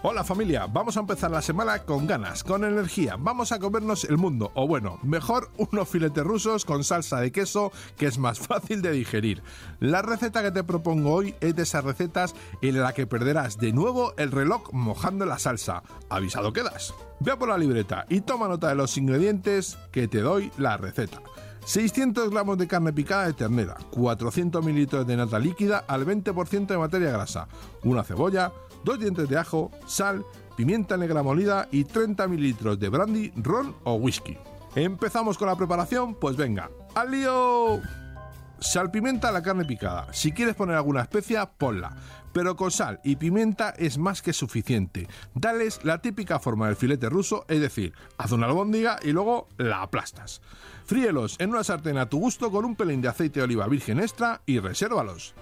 Hola familia, vamos a empezar la semana con ganas, con energía. Vamos a comernos el mundo, o bueno, mejor unos filetes rusos con salsa de queso que es más fácil de digerir. La receta que te propongo hoy es de esas recetas en la que perderás de nuevo el reloj mojando la salsa. Avisado quedas. Ve por la libreta y toma nota de los ingredientes que te doy la receta. 600 gramos de carne picada de ternera, 400 mililitros de nata líquida al 20% de materia grasa, una cebolla, dos dientes de ajo, sal, pimienta negra molida y 30 mililitros de brandy, ron o whisky. ¿Empezamos con la preparación? Pues venga, ¡al lío! Salpimenta la carne picada. Si quieres poner alguna especia, ponla. Pero con sal y pimienta es más que suficiente. Dales la típica forma del filete ruso, es decir, haz una albóndiga y luego la aplastas. Fríelos en una sartén a tu gusto con un pelín de aceite de oliva virgen extra y resérvalos.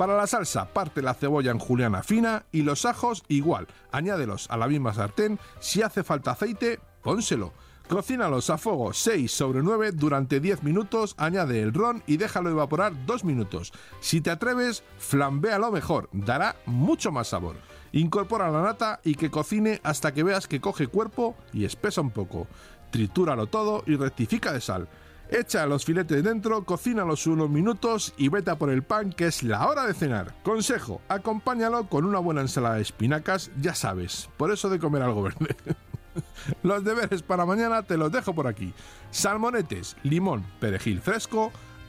Para la salsa, parte la cebolla en juliana fina y los ajos igual. Añádelos a la misma sartén. Si hace falta aceite, pónselo. Cocínalos a fuego 6 sobre 9 durante 10 minutos, añade el ron y déjalo evaporar 2 minutos. Si te atreves, flambéalo mejor, dará mucho más sabor. Incorpora la nata y que cocine hasta que veas que coge cuerpo y espesa un poco. Tritúralo todo y rectifica de sal. Echa los filetes dentro, cocínalos unos minutos y vete por el pan que es la hora de cenar. Consejo, acompáñalo con una buena ensalada de espinacas, ya sabes, por eso de comer algo verde. Los deberes para mañana te los dejo por aquí. Salmonetes, limón, perejil fresco,